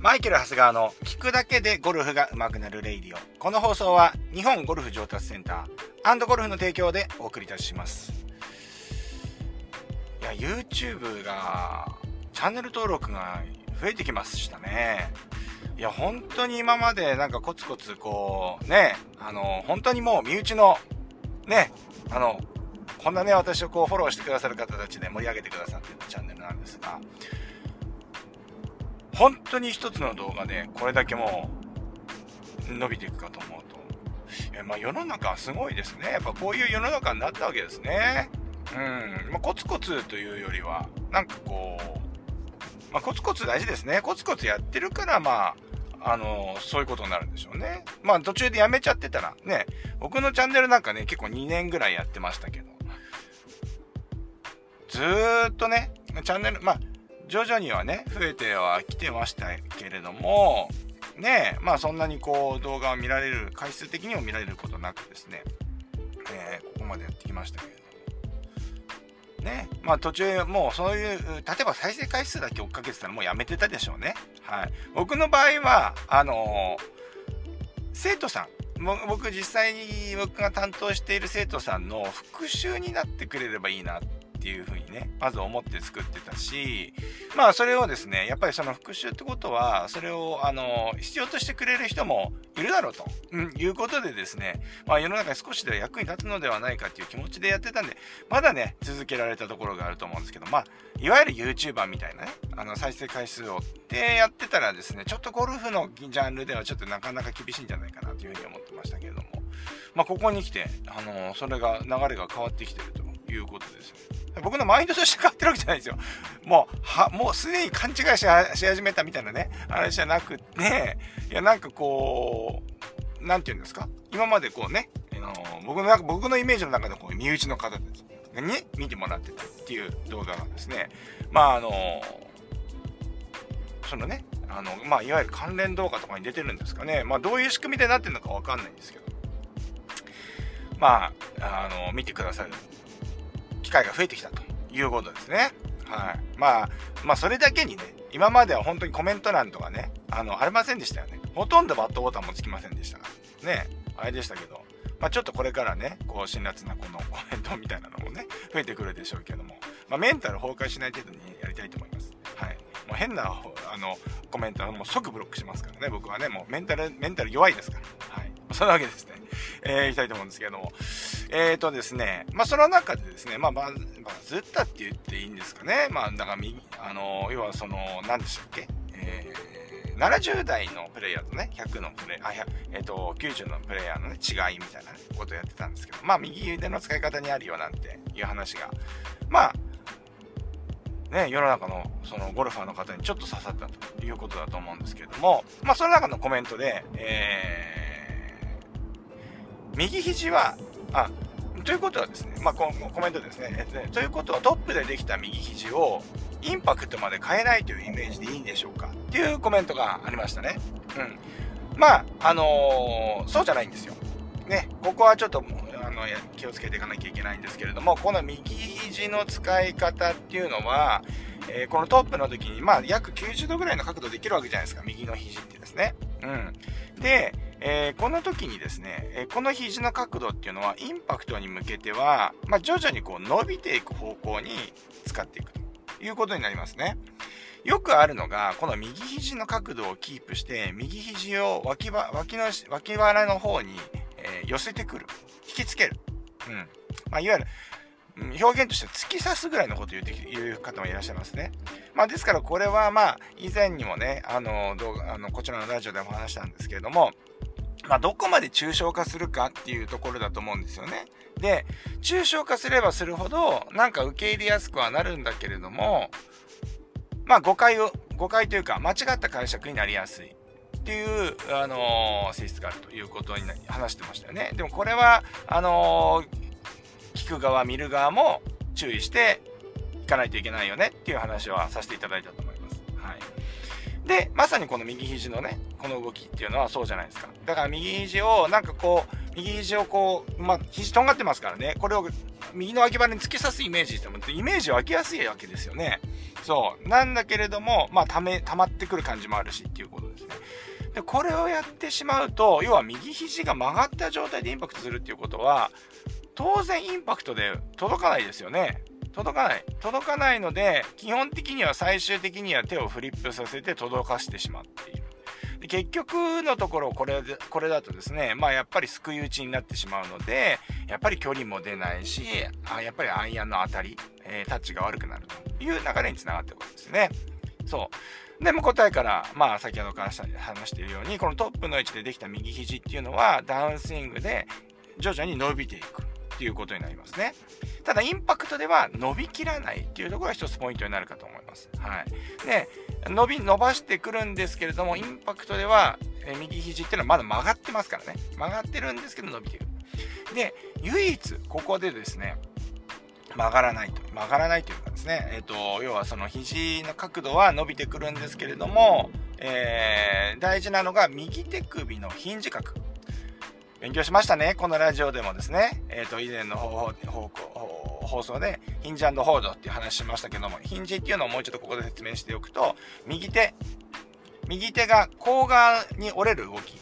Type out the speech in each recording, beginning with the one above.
マイケル・ハスガーの聞くだけでゴルフが上手くなるレイディオ。この放送は日本ゴルフ上達センターゴルフの提供でお送りいたします。いや、YouTube が、チャンネル登録が増えてきましたね。いや、本当に今までなんかコツコツこう、ね、あの、本当にもう身内の、ね、あの、こんなね、私をこうフォローしてくださる方たちで盛り上げてくださってるチャンネルなんですが、本当に一つの動画でこれだけもう伸びていくかと思うと、えまあ、世の中はすごいですね。やっぱこういう世の中になったわけですね。うん。まあ、コツコツというよりは、なんかこう、まあ、コツコツ大事ですね。コツコツやってるから、まあ、あのそういうことになるんでしょうね。まあ途中でやめちゃってたら、ね、僕のチャンネルなんかね、結構2年ぐらいやってましたけど、ずーっとね、チャンネル、まあ、徐々にはね、増えてはきてましたけれども、ねまあそんなにこう動画を見られる、回数的にも見られることなくですね、えー、ここまでやってきましたけれども。ね、まあ途中もうそういう、例えば再生回数だけ追っかけてたらもうやめてたでしょうね。はい。僕の場合は、あのー、生徒さん、僕実際に僕が担当している生徒さんの復習になってくれればいいなってっていうふうにね、まず思って作ってたし、まあそれをですね、やっぱりその復習ってことは、それをあの、必要としてくれる人もいるだろうと、うん、いうことでですね、まあ世の中に少しでは役に立つのではないかっていう気持ちでやってたんで、まだね、続けられたところがあると思うんですけど、まあ、いわゆる YouTuber みたいなね、あの、再生回数をってやってたらですね、ちょっとゴルフのジャンルではちょっとなかなか厳しいんじゃないかなというふうに思ってましたけれども、まあここに来て、あの、それが、流れが変わってきてると。いうことです。僕のマインドとして変わってるわけじゃないですよ。もう、は、もうすでに勘違いし始めたみたいなね、話じゃなくて、いや、なんかこう、なんて言うんですか？今までこうね、あの僕の中、僕のイメージの中でこう、身内の方に見てもらってたっていう動画がですね、まああの、そのね、あの、まあ、いわゆる関連動画とかに出てるんですかね。まあ、どういう仕組みでなってるのかわかんないんですけど。まあ、あの、見てくださる機会が増えてきたということですね。はい。まあ、まあ、それだけにね、今までは本当にコメント欄とかね、あの、ありませんでしたよね。ほとんどバットボタンもつきませんでしたから。ね、あれでしたけど、まあ、ちょっとこれからね、こう、辛辣なこのコメントみたいなのもね、増えてくるでしょうけども、まあ、メンタル崩壊しない程度にやりたいと思います。はい。もう変な、あの、コメントはもう即ブロックしますからね、僕はね、もうメンタル、メンタル弱いですから。はい。そんなわけですね。えー、いきたいと思うんですけども。えっ、ー、とですね、まあ、その中でですね、まあ、バズったって言っていいんですかね。まあ、だから、あの、要はその、何でしたっけえー、70代のプレイヤーとね、100のプレイ、あ、えっ、ー、と、90のプレイヤーのね、違いみたいなことをやってたんですけど、まあ、右腕の使い方にあるよなんていう話が、まあ、ね、世の中のそのゴルファーの方にちょっと刺さったということだと思うんですけれども、まあ、その中のコメントで、えー、右肘はあということはですね、まあ、コメントですね、えということはトップでできた右肘をインパクトまで変えないというイメージでいいんでしょうかっていうコメントがありましたね。うん。まあ、あのー、そうじゃないんですよ。ね、ここはちょっとあの気をつけていかなきゃいけないんですけれども、この右肘の使い方っていうのは、えー、このトップの時に、まあ、約90度ぐらいの角度できるわけじゃないですか、右の肘ってですね。うん。で、えー、この時にですね、えこの肘の角度っていうのはインパクトに向けては、まあ、徐々にこう伸びていく方向に使っていくということになりますね。よくあるのが、この右肘の角度をキープして、右肘を脇脇の脇腹の方に、えー、寄せてくる。引きつける。うん。まあ、いわゆる、表現として突き刺すぐらいのことを言って言う方もいらっしゃいますね。まあ、ですからこれはまあ以前にもね、あの動画あのこちらのラジオでも話したんですけれども、まあ、どこまで抽象化するかっていうところだと思うんですよね。で、抽象化すればするほど、なんか受け入れやすくはなるんだけれども、まあ誤解を、誤解というか、間違った解釈になりやすいっていう、あのー、性質があるということに話してましたよね。でもこれは、あのー、聞く側、見る側も注意していかないといけないよねっていう話はさせていただいたと思います。はい。で、まさにこの右肘のね、この動きっていうのはそうじゃないですか。だから右肘をなんかこう、右肘をこう、まあ、肘とんがってますからね、これを右の脇腹に突き刺すイメージしても、イメージを湧きやすいわけですよね。そう。なんだけれども、まあ、ため、溜まってくる感じもあるしっていうことですね。で、これをやってしまうと、要は右肘が曲がった状態でインパクトするっていうことは、当然インパクトで届かないですよね。届かない。届かないので、基本的には最終的には手をフリップさせて届かしてしまっている。結局のところこれ、これだとですね、まあやっぱりすくい打ちになってしまうので、やっぱり距離も出ないし、あやっぱりアイアンの当たり、えー、タッチが悪くなるという流れにつながってくるんですね。そう。でも答えから、まあ先ほどから話しているように、このトップの位置でできた右肘っていうのはダウンスイングで徐々に伸びていくっていうことになりますね。ただインパクトでは伸びきらないっていうところが一つポイントになるかと思います。はい。で、伸び、伸ばしてくるんですけれども、インパクトでは、え右肘っていうのはまだ曲がってますからね。曲がってるんですけど伸びてる。で、唯一、ここでですね、曲がらないと。曲がらないというかですね、えっ、ー、と、要はその肘の角度は伸びてくるんですけれども、えー、大事なのが右手首のヒンジ角。勉強しましたね。このラジオでもですね。えっ、ー、と、以前の方法放送で、ヒンジホールドっていう話しましたけども、ヒンジっていうのをもうちょっとここで説明しておくと、右手、右手が甲側に折れる動き。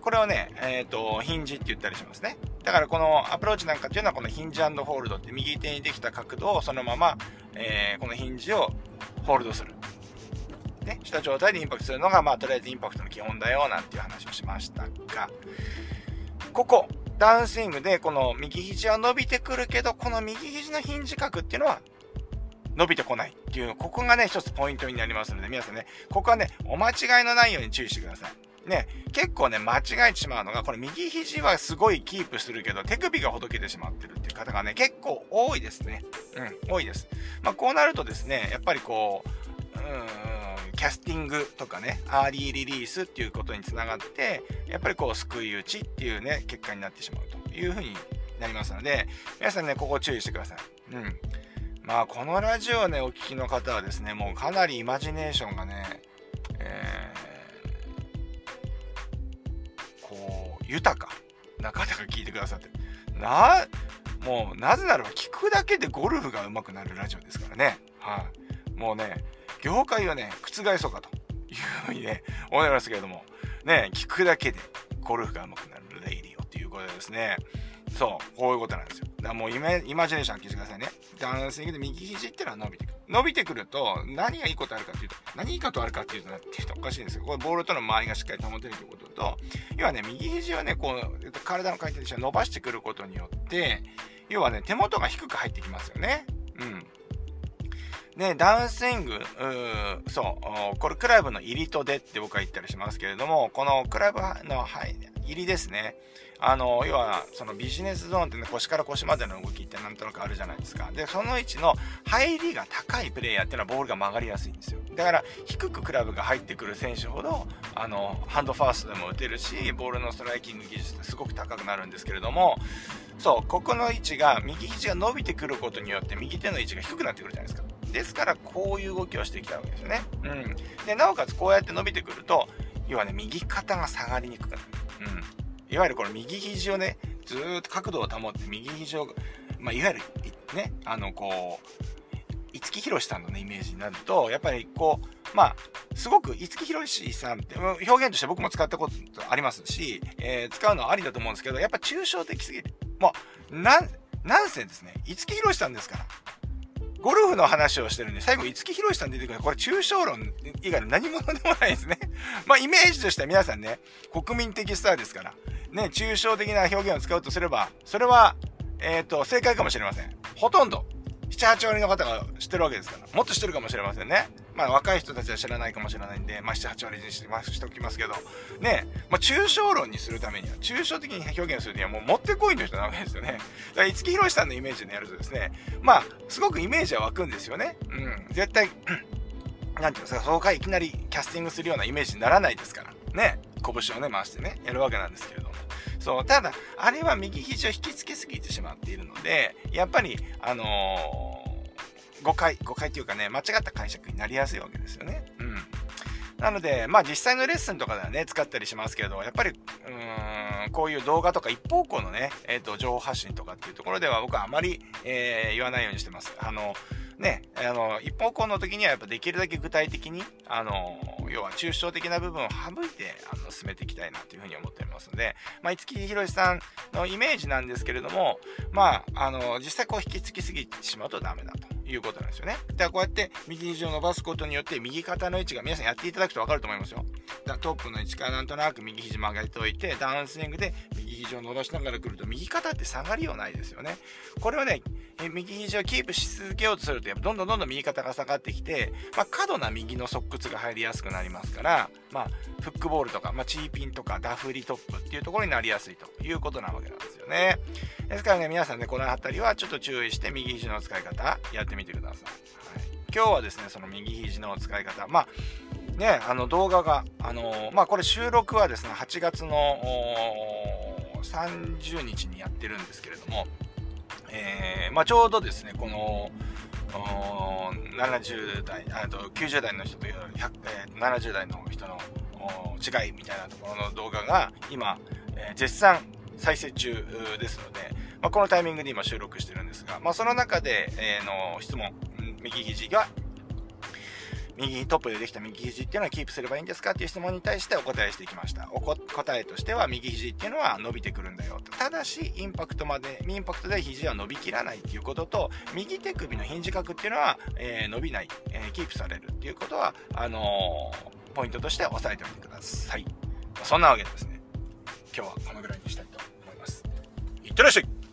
これをね、えっ、ー、と、ヒンジって言ったりしますね。だからこのアプローチなんかっていうのはこのヒンジホールドって右手にできた角度をそのまま、えー、このヒンジをホールドする。ね、した状態でインパクトするのが、まあ、とりあえずインパクトの基本だよ、なんていう話をしましたが、ここ、ダウンスイングで、この右肘は伸びてくるけど、この右肘のヒンジ角っていうのは、伸びてこないっていう、ここがね、一つポイントになりますので、皆さんね、ここはね、お間違いのないように注意してください。ね、結構ね、間違えてしまうのが、これ右肘はすごいキープするけど、手首がほどけてしまってるっていう方がね、結構多いですね。うん、多いです。まあ、こうなるとですね、やっぱりこう、うーん、キャスティングとかね、アーリーリリースっていうことにつながって、やっぱりこう、救い打ちっていうね、結果になってしまうというふうになりますので、皆さんね、ここ注意してください。うん。まあ、このラジオね、お聞きの方はですね、もうかなりイマジネーションがね、えー、こう、豊かな方が聞いてくださって、な、もう、なぜならば聞くだけでゴルフが上手くなるラジオですからね。はい、もうね、業界をね、覆そうかというふうにね、思いますけれども、ね、聞くだけでゴルフが上手くなるレイリオっていうことでですね、そう、こういうことなんですよ。だからもうイマイマジネーション聞いてくださいね。ダンスイングで右肘ってのは伸びてくる。伸びてくると、何がいいことあるかっていうと、何いいことあるかっていうとな、っていうとおかしいんですよ。これボールとの周りがしっかり保てるということと、要はね、右肘をね、こう、体の回転として伸ばしてくることによって、要はね、手元が低く入ってきますよね。ね。ダウンスイング、うそう、これクラブの入りと出って僕は言ったりしますけれども、このクラブの、はい、入りですね。あの、要は、そのビジネスゾーンってね、腰から腰までの動きってなんとなくあるじゃないですか。で、その位置の入りが高いプレイヤーっていうのはボールが曲がりやすいんですよ。だから、低くクラブが入ってくる選手ほど、あの、ハンドファーストでも打てるし、ボールのストライキング技術ってすごく高くなるんですけれども、そう、ここの位置が、右肘が伸びてくることによって、右手の位置が低くなってくるじゃないですか。ですからこういう動きをしてきたわけですよね。うん。で、なおかつこうやって伸びてくると、要はね、右肩が下がりにくくなる。うん。いわゆるこの右肘をね、ずっと角度を保って右肘を、まあ、いわゆる、ね、あの、こう、五木ひろしさんのね、イメージになると、やっぱりこう、まあ、すごく五木ひろしさんって表現として僕も使ったことありますし、えー、使うのはありだと思うんですけど、やっぱ抽象的すぎる。もう、なん、なんせですね、五木ひろしさんですから。ゴルフの話をしてるんで、最後、五木ひろしさん出てくる。これ、抽象論以外の何者でもないですね。まあ、イメージとしては皆さんね、国民的スターですから、ね、抽象的な表現を使うとすれば、それは、えっ、ー、と、正解かもしれません。ほとんど、7、8割の方が知ってるわけですから、もっと知ってるかもしれませんね。まあ若い人たちは知らないかもしれないんで、まあ7、8割にしてしておきますけど、ね、まあ抽象論にするためには、抽象的に表現するにはもうもってこいの人なわけですよね。だから五木ひろしさんのイメージでやるとですね、まあ、すごくイメージは湧くんですよね。うん。絶対、なんていうんですか、そこからいきなりキャスティングするようなイメージにならないですから。ね。拳をね、回してね、やるわけなんですけれども。そう、ただ、あれは右肘を引きつけすぎてしまっているので、やっぱり、あのー誤解、誤解っていうかね、間違った解釈になりやすいわけですよね。うん。なので、まあ実際のレッスンとかではね、使ったりしますけど、やっぱり、うん、こういう動画とか一方向のね、えっ、ー、と、情報発信とかっていうところでは僕はあまり、えー、言わないようにしてます。あの、ね、あの、一方向の時にはやっぱできるだけ具体的に、あの、要は抽象的な部分を省いて、あの、進めていきたいなというふうに思っておりますので、まあ、五木ひろしさんのイメージなんですけれども、まあ、あの、実際こう引きつきすぎてしまうとダメだと。いうことなんですよね。だからこうやって右肘を伸ばすことによって右肩の位置が皆さんやっていただくと分かると思いますよ。だからトップの位置からなんとなく右肘曲げておいてダウンスイングで右肘を伸ばしながら来ると右肩って下がりようないですよね。これはね、右肘をキープし続けようとするとどんどんどんどん右肩が下がってきて、まあ、過度な右の側屈が入りやすくなりますから、まあ、フックボールとか、まあ、チーピンとかダフリトップっていうところになりやすいということなわけなんですよね。ですからね、皆さんね、この辺りはちょっと注意して右肘の使い方やってみてください。はい、今日はですね、その右肘の使い方、まあ、ね、あの動画が、あの、まあこれ収録はですね、8月の30日にやってるんですけれども、えー、まあ、ちょうどですね、この、70代、あと90代の人と、えー、70代の人の違いみたいなところの動画が今、えー、絶賛再生中ですので、まあ、このタイミングで今収録してるんですが、まあ、その中で、えー、の質問、右肘が右トップでできた右肘っていうのはキープすればいいんですかっていう質問に対してお答えしていきました。お答えとしては右肘っていうのは伸びてくるんだよと。ただし、インパクトまで、インパクトで肘は伸びきらないっていうことと、右手首のヒンジ角っていうのは、えー、伸びない、えー、キープされるっていうことは、あのー、ポイントとして押さえておいてください。そんなわけでですね、今日はこのぐらいにしたいと思います。いってらっしゃい